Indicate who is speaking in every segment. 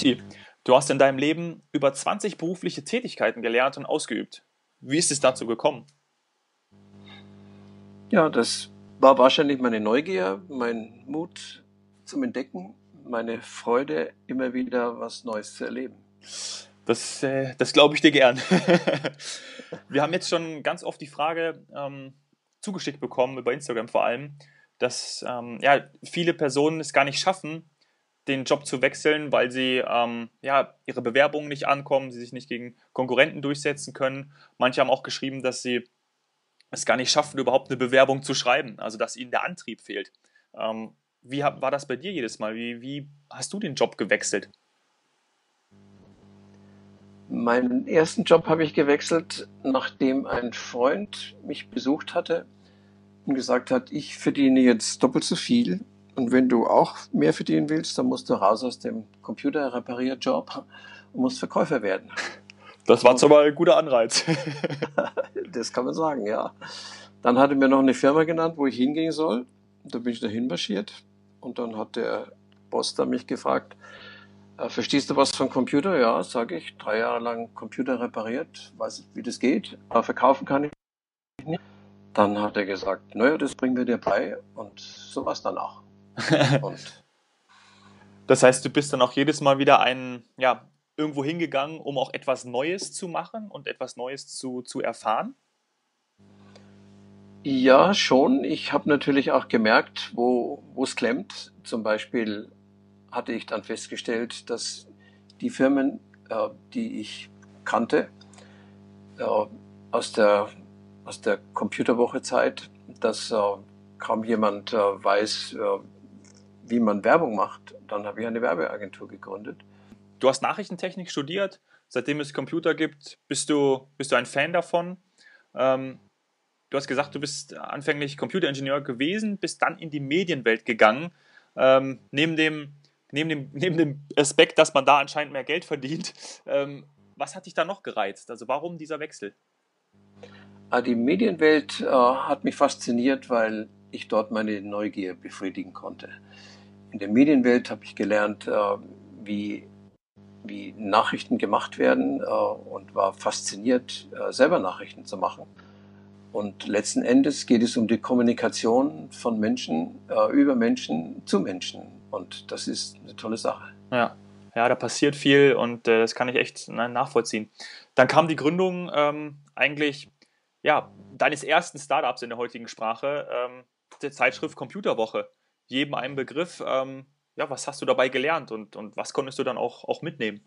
Speaker 1: Otti, du hast in deinem Leben über 20 berufliche Tätigkeiten gelernt und ausgeübt. Wie ist es dazu gekommen?
Speaker 2: Ja, das war wahrscheinlich meine Neugier, mein Mut zum Entdecken, meine Freude, immer wieder was Neues zu erleben.
Speaker 1: Das, äh, das glaube ich dir gern. Wir haben jetzt schon ganz oft die Frage ähm, zugeschickt bekommen, über Instagram vor allem, dass ähm, ja, viele Personen es gar nicht schaffen, den Job zu wechseln, weil sie ähm, ja, ihre Bewerbungen nicht ankommen, sie sich nicht gegen Konkurrenten durchsetzen können. Manche haben auch geschrieben, dass sie es gar nicht schaffen, überhaupt eine Bewerbung zu schreiben, also dass ihnen der Antrieb fehlt. Ähm, wie war das bei dir jedes Mal? Wie, wie hast du den Job gewechselt?
Speaker 2: Meinen ersten Job habe ich gewechselt, nachdem ein Freund mich besucht hatte und gesagt hat, ich verdiene jetzt doppelt so viel und wenn du auch mehr verdienen willst, dann musst du raus aus dem Computerreparierjob und musst Verkäufer werden.
Speaker 1: Das war zwar ein guter Anreiz.
Speaker 2: das kann man sagen, ja. Dann hat er mir noch eine Firma genannt, wo ich hingehen soll. Da bin ich dahin marschiert und dann hat der Boss da mich gefragt, äh, verstehst du was von Computer? Ja, sage ich. Drei Jahre lang Computer repariert, weiß wie das geht, aber verkaufen kann ich nicht. Dann hat er gesagt, naja, das bringen wir dir bei und so war es dann auch.
Speaker 1: Und das heißt, du bist dann auch jedes Mal wieder ein, ja, irgendwo hingegangen, um auch etwas Neues zu machen und etwas Neues zu, zu erfahren?
Speaker 2: Ja, schon. Ich habe natürlich auch gemerkt, wo es klemmt. Zum Beispiel hatte ich dann festgestellt, dass die Firmen, äh, die ich kannte, äh, aus der, aus der Computerwoche-Zeit, dass äh, kaum jemand äh, weiß, äh, wie man Werbung macht. Dann habe ich eine Werbeagentur gegründet.
Speaker 1: Du hast Nachrichtentechnik studiert. Seitdem es Computer gibt, bist du, bist du ein Fan davon. Ähm, du hast gesagt, du bist anfänglich Computeringenieur gewesen, bist dann in die Medienwelt gegangen. Ähm, neben, dem, neben, dem, neben dem Aspekt, dass man da anscheinend mehr Geld verdient, ähm, was hat dich da noch gereizt? Also warum dieser Wechsel?
Speaker 2: Ah, die Medienwelt äh, hat mich fasziniert, weil ich dort meine Neugier befriedigen konnte. In der Medienwelt habe ich gelernt, äh, wie, wie Nachrichten gemacht werden äh, und war fasziniert, äh, selber Nachrichten zu machen. Und letzten Endes geht es um die Kommunikation von Menschen äh, über Menschen zu Menschen. Und das ist eine tolle Sache.
Speaker 1: Ja, ja da passiert viel und äh, das kann ich echt nein, nachvollziehen. Dann kam die Gründung ähm, eigentlich ja, deines ersten Startups in der heutigen Sprache, ähm, der Zeitschrift Computerwoche. Jedem einen Begriff. Ähm, ja, was hast du dabei gelernt und, und was konntest du dann auch, auch mitnehmen?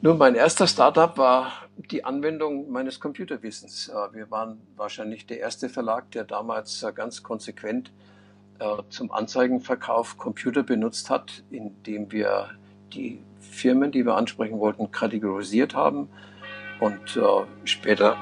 Speaker 2: Nun, mein erster Startup war die Anwendung meines Computerwissens. Äh, wir waren wahrscheinlich der erste Verlag, der damals äh, ganz konsequent äh, zum Anzeigenverkauf Computer benutzt hat, indem wir die Firmen, die wir ansprechen wollten, kategorisiert haben. Und später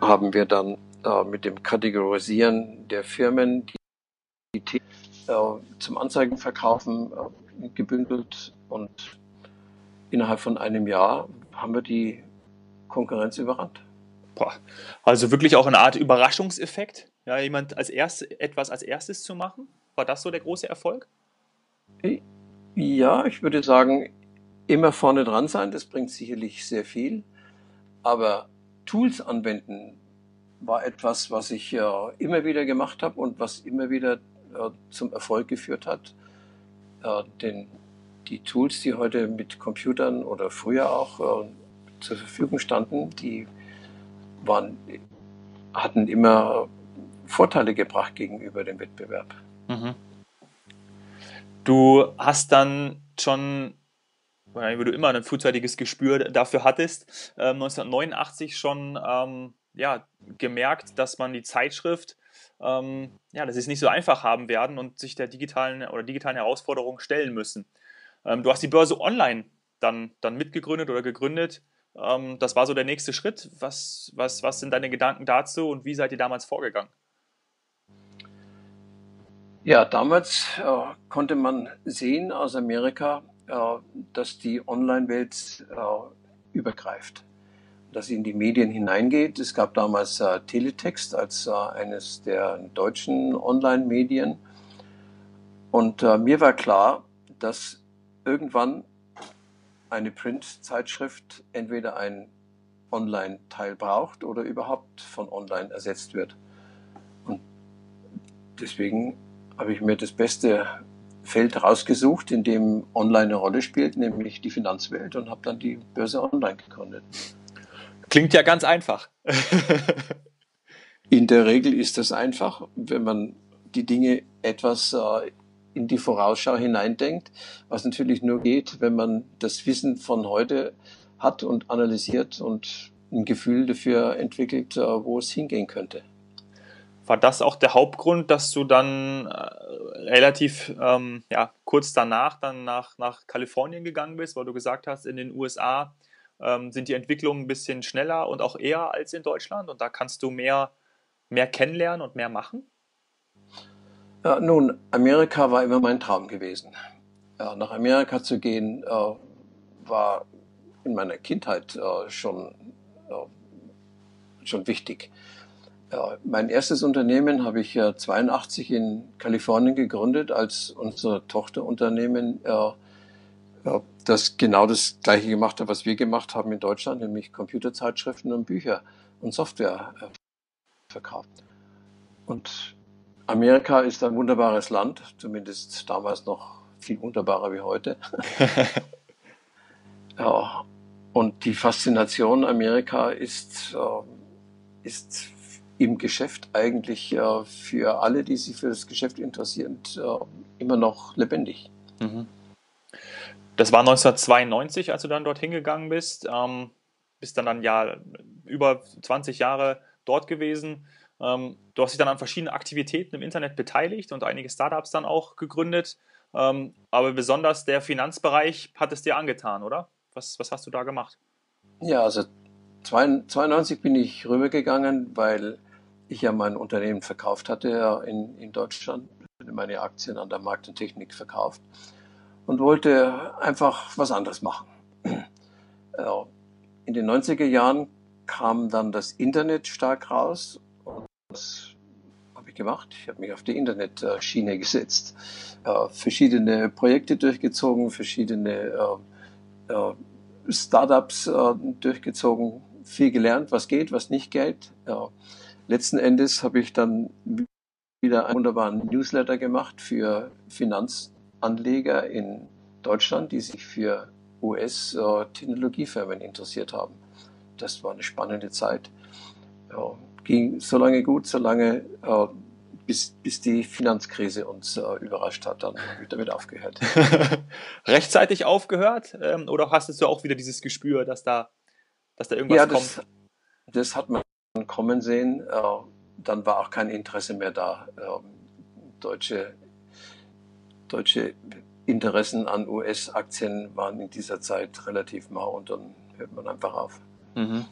Speaker 2: haben wir dann mit dem Kategorisieren der Firmen Themen zum Anzeigenverkaufen gebündelt und innerhalb von einem Jahr haben wir die Konkurrenz überrannt.
Speaker 1: Boah. Also wirklich auch eine Art Überraschungseffekt, ja, jemand als erst, etwas als erstes zu machen. War das so der große Erfolg?
Speaker 2: Ja, ich würde sagen, immer vorne dran sein, das bringt sicherlich sehr viel. Aber Tools anwenden war etwas, was ich äh, immer wieder gemacht habe und was immer wieder äh, zum Erfolg geführt hat. Äh, den die Tools, die heute mit Computern oder früher auch äh, zur Verfügung standen, die waren, hatten immer Vorteile gebracht gegenüber dem Wettbewerb. Mhm.
Speaker 1: Du hast dann schon, weil du immer ein frühzeitiges Gespür dafür hattest, äh, 1989 schon ähm, ja, gemerkt, dass man die Zeitschrift ähm, ja, dass sie es nicht so einfach haben werden und sich der digitalen oder digitalen Herausforderung stellen müssen. Ähm, du hast die Börse online dann, dann mitgegründet oder gegründet. Ähm, das war so der nächste Schritt. Was, was, was sind deine Gedanken dazu und wie seid ihr damals vorgegangen?
Speaker 2: Ja, damals äh, konnte man sehen aus Amerika, äh, dass die Online-Welt äh, übergreift, dass sie in die Medien hineingeht. Es gab damals äh, Teletext als äh, eines der deutschen Online-Medien. Und äh, mir war klar, dass irgendwann eine Print-Zeitschrift entweder ein Online-Teil braucht oder überhaupt von Online ersetzt wird. Und deswegen habe ich mir das beste Feld rausgesucht, in dem Online eine Rolle spielt, nämlich die Finanzwelt und habe dann die Börse Online gegründet.
Speaker 1: Klingt ja ganz einfach.
Speaker 2: in der Regel ist das einfach, wenn man die Dinge etwas äh, in die Vorausschau hineindenkt, was natürlich nur geht, wenn man das Wissen von heute hat und analysiert und ein Gefühl dafür entwickelt, äh, wo es hingehen könnte.
Speaker 1: War das auch der Hauptgrund, dass du dann äh, relativ ähm, ja, kurz danach dann nach, nach Kalifornien gegangen bist, weil du gesagt hast, in den USA ähm, sind die Entwicklungen ein bisschen schneller und auch eher als in Deutschland und da kannst du mehr, mehr kennenlernen und mehr machen?
Speaker 2: Ja, nun, Amerika war immer mein Traum gewesen. Ja, nach Amerika zu gehen äh, war in meiner Kindheit äh, schon, äh, schon wichtig. mein erstes Unternehmen habe ich 82 in Kalifornien gegründet, als unser Tochterunternehmen das genau das gleiche gemacht hat, was wir gemacht haben in Deutschland, nämlich Computerzeitschriften und Bücher und Software äh, verkauft. Und Amerika ist ein wunderbares Land, zumindest damals noch viel wunderbarer wie heute. ja, und die Faszination Amerika ist, äh, ist im Geschäft eigentlich äh, für alle, die sich für das Geschäft interessieren, äh, immer noch lebendig. Mhm.
Speaker 1: Das war 1992, als du dann dorthin gegangen bist. Ähm, bist dann, dann ja über 20 Jahre dort gewesen. Ähm, du hast dich dann an verschiedenen Aktivitäten im Internet beteiligt und einige Startups dann auch gegründet. Ähm, aber besonders der Finanzbereich hat es dir angetan, oder? Was, was hast du da gemacht?
Speaker 2: Ja, also 92 bin ich rübergegangen, weil ich ja mein Unternehmen verkauft hatte in, in Deutschland, meine Aktien an der Markt und Technik verkauft und wollte einfach was anderes machen. In den 90er Jahren kam dann das Internet stark raus das habe ich gemacht. Ich habe mich auf die Internetschiene gesetzt, verschiedene Projekte durchgezogen, verschiedene Startups äh, durchgezogen, viel gelernt, was geht, was nicht geht. letzten Endes habe ich dann wieder einen wunderbaren Newsletter gemacht für Finanzanleger in Deutschland, die sich für US-Technologiefirmen interessiert haben. Das war eine spannende Zeit. Ja, ging so lange gut, so lange, äh, bis, bis die Finanzkrise uns äh, überrascht hat. Dann habe ich damit aufgehört.
Speaker 1: Rechtzeitig aufgehört? Ähm, oder hast du auch wieder dieses Gespür, dass da, dass da irgendwas ja,
Speaker 2: das, kommt? Das hat man kommen sehen. Äh, dann war auch kein Interesse mehr da. Ähm, deutsche, deutsche Interessen an US-Aktien waren in dieser Zeit relativ mau und dann hört man einfach auf. Mhm.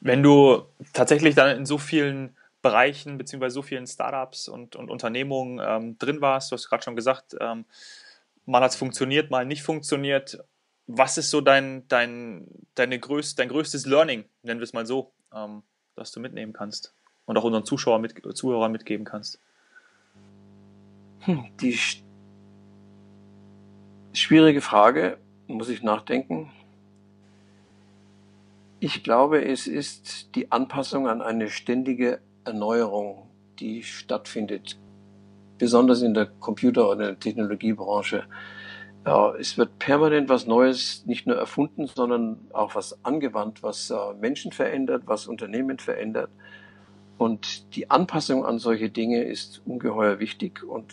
Speaker 1: Wenn du tatsächlich dann in so vielen Bereichen beziehungsweise so vielen Startups und, und Unternehmungen ähm, drin warst, du hast gerade schon gesagt, ähm, mal hat es funktioniert, mal nicht funktioniert. Was ist so dein, dein, deine größt, dein größtes Learning, nennen wir es mal so, ähm, das du mitnehmen kannst und auch unseren Zuschauer mit, Zuhörern mitgeben kannst?
Speaker 2: Hm, die schwierige Frage, muss ich nachdenken. Ich glaube, es ist die Anpassung an eine ständige Erneuerung, die stattfindet, besonders in der Computer- der Technologiebranche. Ja, es wird permanent was Neues nicht nur erfunden, sondern auch was angewandt, was äh, Menschen verändert, was Unternehmen verändert. Und die Anpassung an solche Dinge ist ungeheuer wichtig und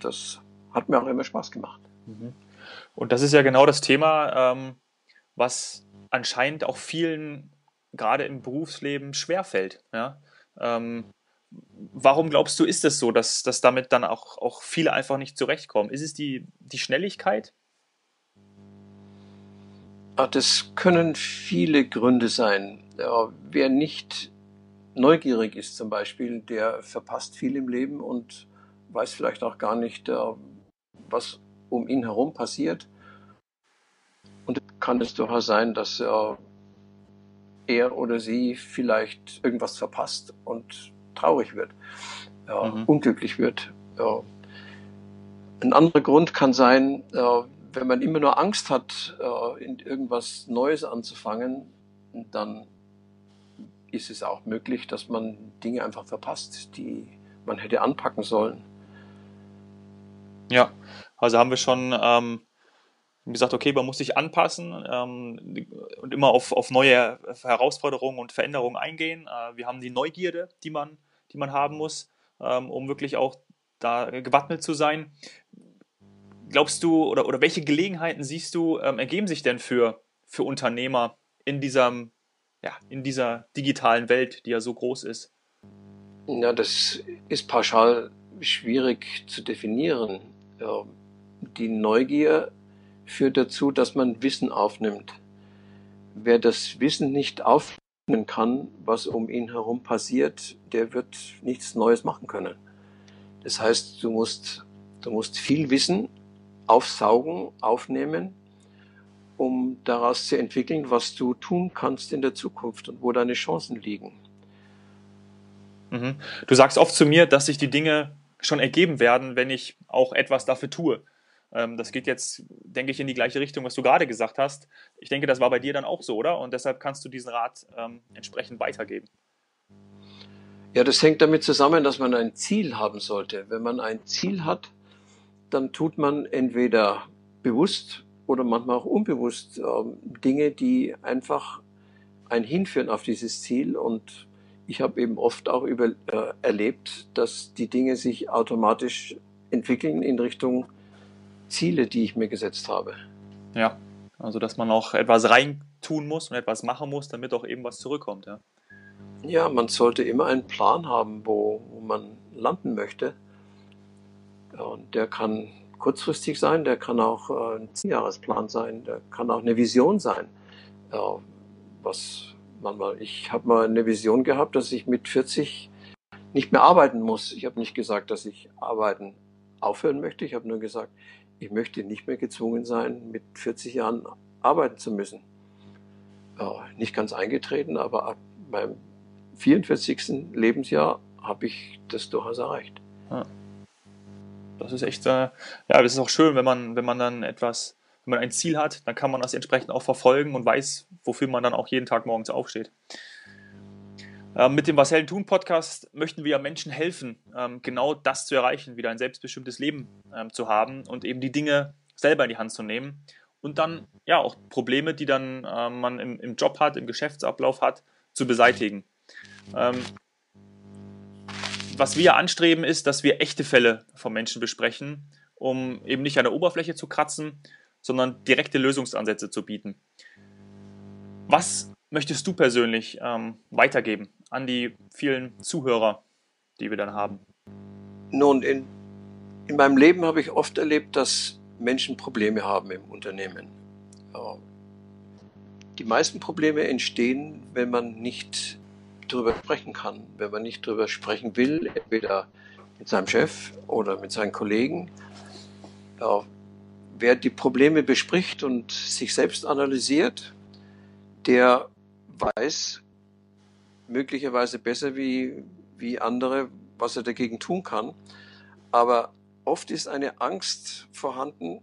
Speaker 2: das hat mir auch immer Spaß gemacht.
Speaker 1: Und das ist ja genau das Thema, ähm, was anscheinend auch vielen gerade im Berufsleben schwerfällt. Ja? Ähm, warum glaubst du, ist es so, dass, dass damit dann auch, auch viele einfach nicht zurechtkommen? Ist es die, die Schnelligkeit?
Speaker 2: Das können viele Gründe sein. Wer nicht neugierig ist zum Beispiel, der verpasst viel im Leben und weiß vielleicht auch gar nicht, äh, was um ihn herum passiert. Und kann es durchaus sein, dass äh, er oder sie vielleicht irgendwas verpasst und traurig wird, äh, mhm. unglücklich wird. Ein anderer Grund kann sein, äh, wenn man immer nur Angst hat, äh, in irgendwas Neues anzufangen, dann ist es auch möglich, dass man Dinge einfach verpasst, die man hätte anpacken sollen.
Speaker 1: Ja, also haben wir schon ähm, gesagt, okay, man muss sich anpassen ähm, und immer auf, auf neue Herausforderungen und Veränderungen eingehen. Äh, wir haben die Neugierde, die man, die man haben muss, ähm, um wirklich auch da gewappnet zu sein. Glaubst du oder, oder welche Gelegenheiten siehst du, ähm, ergeben sich denn für, für Unternehmer in, diesem, ja, in dieser digitalen Welt, die ja so groß ist?
Speaker 2: Ja, das ist pauschal schwierig zu definieren. Die Neugier führt dazu, dass man Wissen aufnimmt. Wer das Wissen nicht aufnehmen kann, was um ihn herum passiert, der wird nichts Neues machen können. Das heißt, du musst, du musst viel Wissen aufsaugen, aufnehmen, um daraus zu entwickeln, was du tun kannst in der Zukunft und wo deine Chancen liegen.
Speaker 1: Mhm. Du sagst oft zu mir, dass sich die Dinge schon ergeben werden, wenn ich auch etwas dafür tue. Ähm, das geht jetzt, denke ich, in die gleiche Richtung, was du gerade gesagt hast. Ich denke, das war bei dir dann auch so, oder? Und deshalb kannst du diesen Rat ähm, entsprechend weitergeben.
Speaker 2: Ja, das hängt damit zusammen, dass man ein Ziel haben sollte. Wenn man ein Ziel hat, dann tut man entweder bewusst oder manchmal auch unbewusst äh, Dinge, die einfach ein hinführen auf dieses Ziel. Und ich habe eben oft auch über, äh, erlebt, dass die Dinge sich automatisch entwickeln in Richtung Ziele, die ich mir gesetzt habe.
Speaker 1: Ja, also dass man auch etwas reintun muss und etwas machen muss, damit auch eben was zurückkommt. Ja,
Speaker 2: ja man sollte immer einen Plan haben, wo, wo man landen möchte. Und der kann kurzfristig sein, der kann auch äh, ein Zehnjahresplan sein, der kann auch eine Vision sein. Was manchmal, ich habe mal eine Vision gehabt, dass ich mit 40 nicht mehr arbeiten muss. Ich habe nicht gesagt, dass ich arbeiten aufhören möchte. Ich habe nur gesagt, ich möchte nicht mehr gezwungen sein, mit 40 Jahren arbeiten zu müssen. Ja, nicht ganz eingetreten, aber ab meinem 44. Lebensjahr habe ich das durchaus erreicht. Ja.
Speaker 1: Das ist echt, äh, ja, das ist auch schön, wenn man, wenn man dann etwas, wenn man ein Ziel hat, dann kann man das entsprechend auch verfolgen und weiß, wofür man dann auch jeden Tag morgens aufsteht. Ähm, mit dem Was Helden tun Podcast möchten wir Menschen helfen, ähm, genau das zu erreichen, wieder ein selbstbestimmtes Leben ähm, zu haben und eben die Dinge selber in die Hand zu nehmen und dann ja auch Probleme, die dann man im, Job hat, im Geschäftsablauf hat, zu beseitigen. was wir anstreben, ist, dass wir echte Fälle von Menschen besprechen, um eben nicht an der Oberfläche zu kratzen, sondern direkte Lösungsansätze zu bieten. Was möchtest du persönlich ähm, weitergeben an die vielen Zuhörer, die wir dann haben?
Speaker 2: Nun, in, in meinem Leben habe ich oft erlebt, dass Menschen Probleme haben im Unternehmen. Die meisten Probleme entstehen, wenn man nicht darüber sprechen kann, wenn man nicht darüber sprechen will, entweder mit seinem Chef oder mit seinen Kollegen. Wer die Probleme bespricht und sich selbst analysiert, der weiß möglicherweise besser wie, wie andere, was er dagegen tun kann. Aber oft ist eine Angst vorhanden,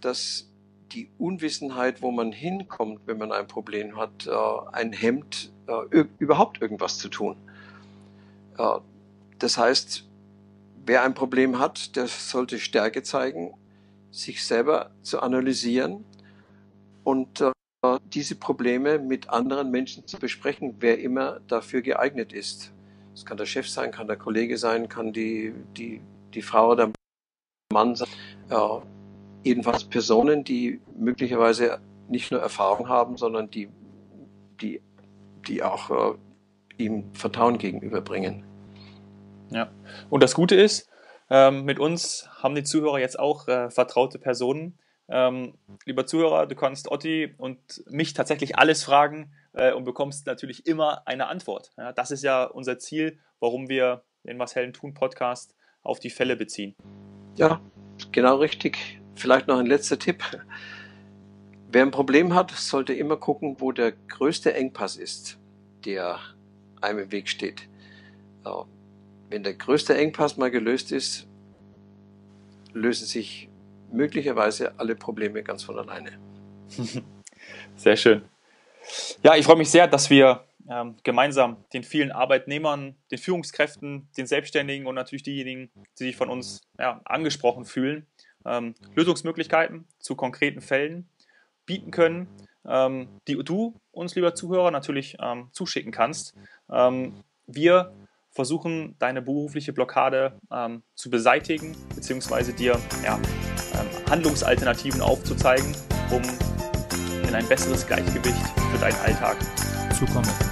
Speaker 2: dass die Unwissenheit, wo man hinkommt, wenn man ein Problem hat, äh, ein hemmt, äh, überhaupt irgendwas zu tun. Äh, das heißt, wer ein Problem hat, der sollte Stärke zeigen, sich selber zu analysieren und diese Probleme mit anderen Menschen zu besprechen, wer immer dafür geeignet ist. Es kann der Chef sein, kann der Kollege sein, kann die, die, die Frau oder der Mann sein. Ja, jedenfalls Personen, die möglicherweise nicht nur Erfahrung haben, sondern die, die, die auch äh, ihm Vertrauen gegenüberbringen.
Speaker 1: Ja, und das Gute ist, ähm, mit uns haben die Zuhörer jetzt auch äh, vertraute Personen, ähm, lieber Zuhörer, du kannst Otti und mich tatsächlich alles fragen äh, und bekommst natürlich immer eine Antwort. Ja, das ist ja unser Ziel, warum wir den Was Hellen tun Podcast auf die Fälle beziehen.
Speaker 2: Ja, genau richtig. Vielleicht noch ein letzter Tipp. Wer ein Problem hat, sollte immer gucken, wo der größte Engpass ist, der einem im Weg steht. Wenn der größte Engpass mal gelöst ist, lösen sich möglicherweise alle Probleme ganz von alleine.
Speaker 1: Sehr schön. Ja, ich freue mich sehr, dass wir ähm, gemeinsam den vielen Arbeitnehmern, den Führungskräften, den Selbstständigen und natürlich diejenigen, die sich von uns ja, angesprochen fühlen, ähm, Lösungsmöglichkeiten zu konkreten Fällen bieten können, ähm, die du uns, lieber Zuhörer, natürlich ähm, zuschicken kannst. Ähm, wir versuchen, deine berufliche Blockade ähm, zu beseitigen, beziehungsweise dir ja, Handlungsalternativen aufzuzeigen, um in ein besseres Gleichgewicht für deinen Alltag zu kommen.